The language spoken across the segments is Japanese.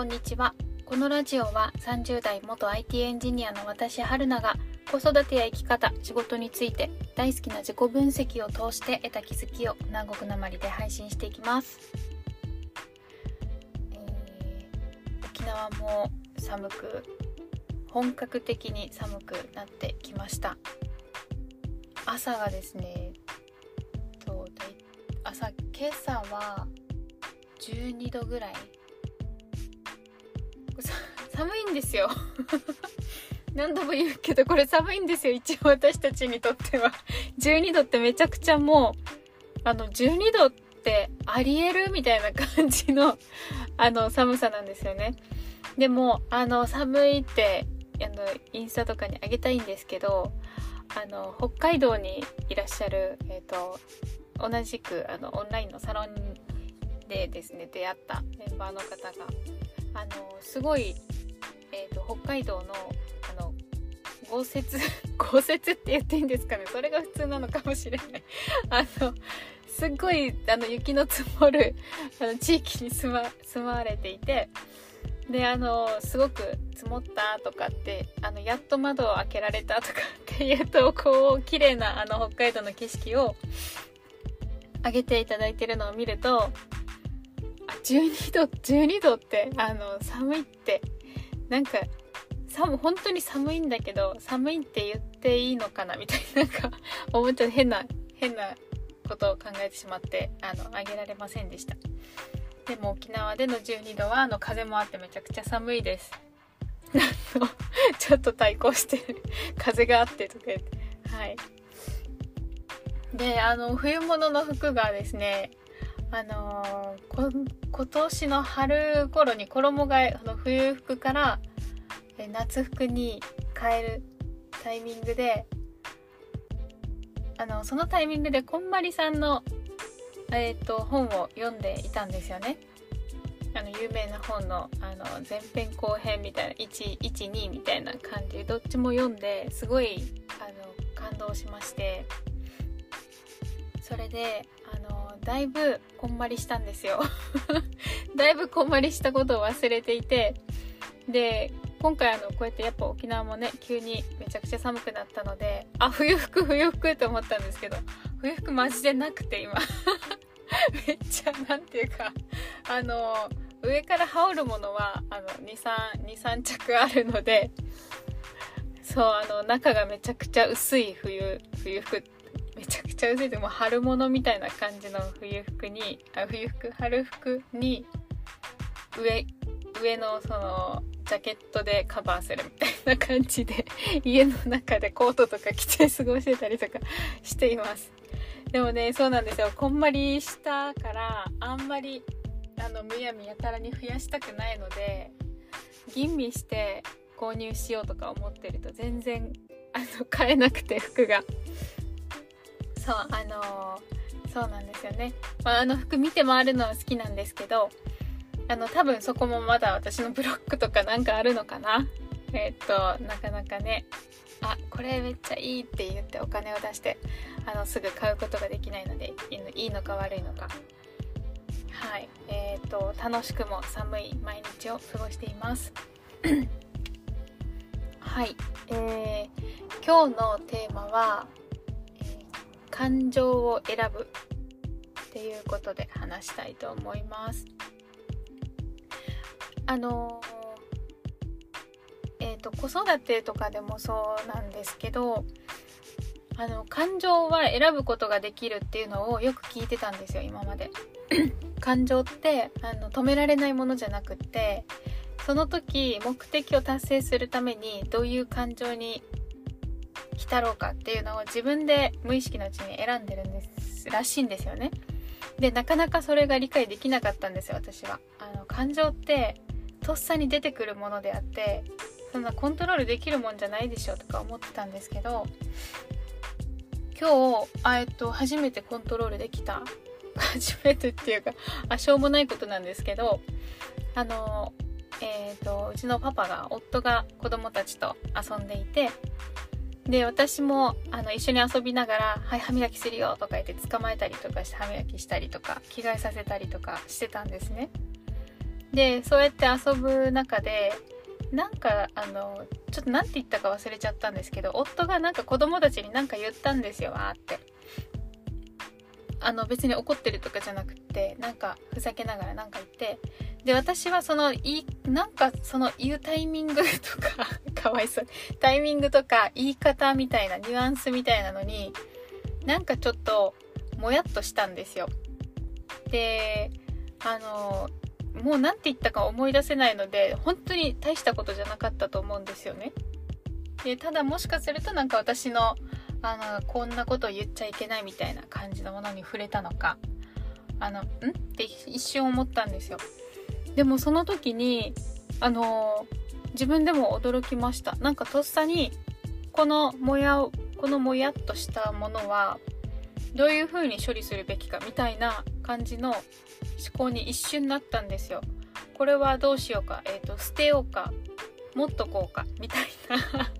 こんにちは。このラジオは30代元 IT エンジニアの私春菜が子育てや生き方仕事について大好きな自己分析を通して得た気づきを南国なまりで配信していきます、えー沖縄も寒く本格的に寒くなってきました。朝がですね朝今朝は12度ぐらい寒いんですよ。何度も言うけどこれ寒いんですよ。一応私たちにとっては。12度ってめちゃくちゃもうあの12度ってありえるみたいな感じの あの寒さなんですよね。でもあの寒いってあのインスタとかにあげたいんですけどあの北海道にいらっしゃる、えーと、同じくあのオンラインのサロンでですね出会ったメンバーの方があのすごい、えーと、北海道のあの豪雪 豪雪って言っていいんですかね。それが普通なのかもしれない。あのすっごいあの雪の積もるあの地域に住ま住まわれていて。であのすごく積もったとかってあのやっと窓を開けられたとかっていうとこう綺麗なあの北海道の景色を上げていただいてるのを見ると12度12度ってあの寒いって。なんか寒本当に寒いんだけど寒いって言っていいのかな？みたいななんか 思っちゃ変な変なことを考えてしまってあの上げられませんでした。でも沖縄での12度はあの風もあってめちゃくちゃ寒いです。ちょっと対抗してる。風があってとか言って。はい。であの冬物の服がですねあのー、今年の春頃に衣替えあの冬服から夏服に変えるタイミングであのそのタイミングでこんまりさんのえーと、本を読んでいたんですよね。あの有名な本のあの前編後編みたいな112みたいな感じどっちも読んですごいあの感動しましてそれであのだいぶこんまりしたんですよ。だいぶこんまりしたことを忘れていてで今回あのこうやってやっぱ沖縄もね急にめちゃくちゃ寒くなったのであ冬服冬服と思ったんですけど冬服マジでなくて今。めっちゃなんていうかあの上から羽織るものはあの23着あるのでそうあの中がめちゃくちゃ薄い冬冬服めちゃ薄いでも春物みたいな感じの冬服にあ冬服？春服に上上のそのジャケットでカバーするみたいな感じで 家の中でコートとか着て過ごしてたりとかしています。でもねそうなんですよ。こんまりしたからあんまりあのむやみやたらに増やしたくないので吟味して購入しようとか思ってると全然あの買えなくて服が。そうあのー、そうなんですよね、まあ、あの服見て回るのは好きなんですけどあの多分そこもまだ私のブロックとかなんかあるのかな。えっ、となかなかねあこれめっちゃいいって言ってお金を出してあのすぐ買うことができないのでいいのか悪いのか。はい。え、ー、と楽しくも寒い毎日を過ごしています。はい。えー、今日のテーマは、感情を選ぶっていうことで話したいと思います。あのえーと、子育てとかでもそうなんですけどあの感情は選ぶことができるっていうのをよく聞いてたんですよ今まで。感情ってあの止められないものじゃなくってその時目的を達成するためにどういう感情に浸ろうかっていうのを自分で無意識のうちに選んでるんですらしいんですよね。でなかなかそれが理解できなかったんですよ私は。あの感情ってとっさに出てくるものであってそんなコントロールできるもんじゃないでしょとか思ってたんですけど今日あえっと初めてコントロールできた。初めてっていうかあしょうもないことなんですけどあのえーと、うちのパパが夫が子供たちと遊んでいてで私もあの一緒に遊びながら「はい歯磨きするよ」とか言って捕まえたりとかして歯磨きしたりとか着替えさせたりとかしてたんですね。でそうやって遊ぶ中でなんかあのちょっと何て言ったか忘れちゃったんですけど夫がなんか子供たちに何か言ったんですよわーって。あの別に怒ってるとかじゃなくってなんかふざけながら何か言って。で私はそのいなんかその言うタイミングとかかわいそう。タイミングとか言い方みたいなニュアンスみたいなのになんかちょっともやっとしたんですよ。であのもう何て言ったか思い出せないので本当に大したことじゃなかったと思うんですよね。でただもしかするとなんか私のあのこんなこと言っちゃいけないみたいな感じのものに触れたのか。あのん？って一瞬思ったんですよ。でもその時にあの自分でも驚きました。なんかとっさにこのもやこのもやっとしたものはどういう風に処理するべきかみたいな感じの思考に一瞬なったんですよ。これはどうしようか。えっ、ー、と捨てようか。持っとこうかみたいな。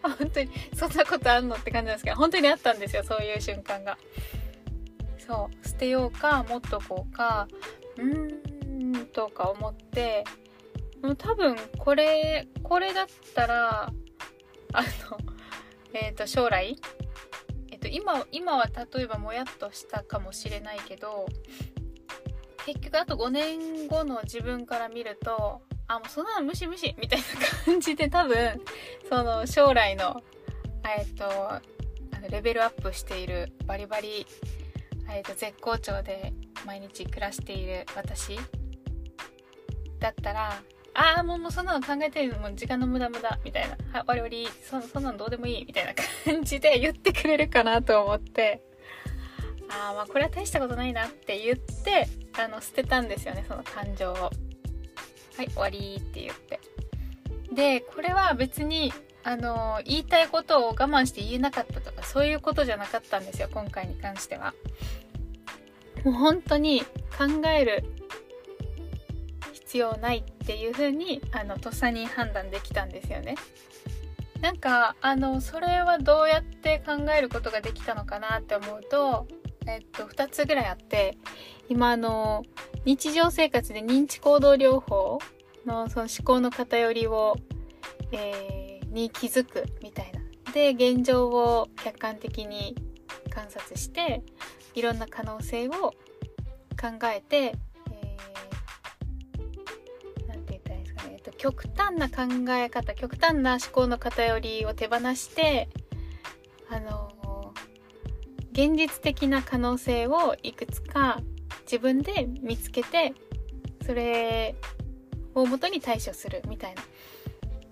本当にそんなことあんのって感じなんですけど本当にあったんですよそういう瞬間が。そう。捨てようか持っとこうか。うーんとか思ってもう多分これこれだったらあの えっ、ー、と将来？えっ、ー、と今今は例えばもやっとしたかもしれないけど結局あと5年後の自分から見るとあ、もうそんなの無視無視みたいな感じで多分、その将来の、えっと、あのレベルアップしているバリバリ、えっと、絶好調で毎日暮らしている私だったら、ああ、もうもうそんなの考えてるのもう時間の無駄無駄みたいな。は、我々そ、そんなのどうでもいいみたいな感じで言ってくれるかなと思って、ああ、まあこれは大したことないなって言って、あの、捨てたんですよね、その感情を。はい終わりって言ってでこれは別にあの言いたいことを我慢して言えなかったとかそういうことじゃなかったんですよ今回に関してはもう本当に考える必要ないっていう風にあのとっさに判断できたんですよねなんかあのそれはどうやって考えることができたのかなって思うとえっと2つぐらいあって今あの日常生活で認知行動療法のその思考の偏りを、えー、に気づくみたいな。で、現状を客観的に観察して、いろんな可能性を考えて、極端な考え方、極端な思考の偏りを手放して、あの現実的な可能性をいくつか自分で見つけてそれをもとに対処するみたいな。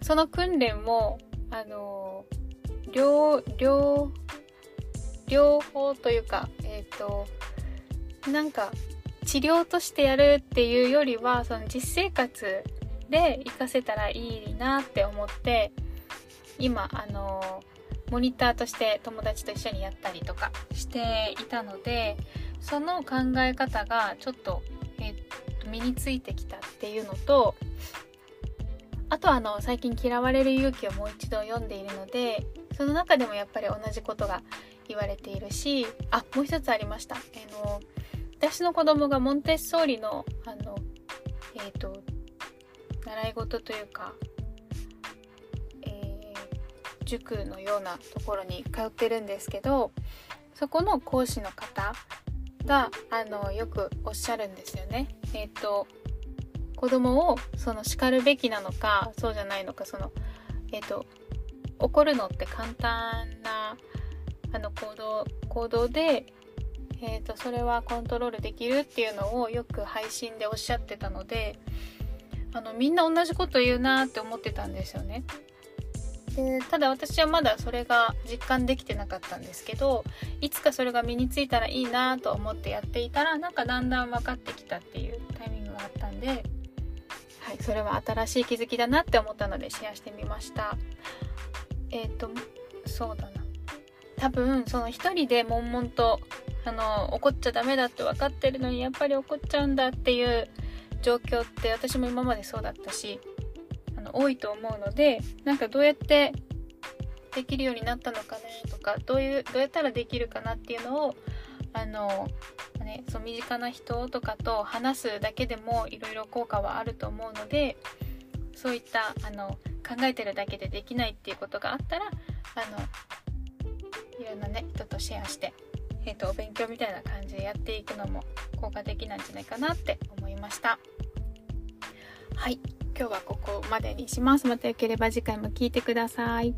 その訓練もあの両両両方というかえっ、ー、となんか治療としてやるっていうよりはその実生活で活かせたらいいなって思って今あのモニターとして友達と一緒にやったりとかしていたのでその考え方がちょっと,、えー、と身についてきたっていうのとあとあの最近「嫌われる勇気」をもう一度読んでいるのでその中でもやっぱり同じことが言われているしあもう一つありました。あの私の子供がモンテッソーリのあのえっ、ー、と習い事というか、えー、塾のようなところに通ってるんですけどそこの講師の方があのよくおっしゃるんですよね。えっ、ー、と子供をその叱るべきなのかそうじゃないのかそのえっ、ー、と怒るのって簡単なあの行動行動で、えーと、とそれはコントロールできるっていうのをよく配信でおっしゃってたのであのみんな同じこと言うなって思ってたんですよね。でただ私はまだそれが実感できてなかったんですけどいつかそれが身についたらいいなと思ってやっていたらなんかだんだん分かってきたっていうタイミングがあったんで、はい、それは新しい気づきだなって思ったのでシェアしてみましたえっ、ー、とそうだな多分その一人で悶々とあの怒っちゃダメだって分かってるのにやっぱり怒っちゃうんだっていう状況って私も今までそうだったしあの多いと思うのでなんかどうやってできるようになったのかなとかどういうどうやったらできるかなっていうのをあのねそう身近な人とかと話すだけでもいろいろ効果はあると思うのでそういったあの考えてるだけでできないっていうことがあったらあのいろんなね人とシェアして、えーと、お勉強みたいな感じでやっていくのも効果的なんじゃないかなって思います。ました。はい。今日はここまでにします。またよければ次回も聴いてください。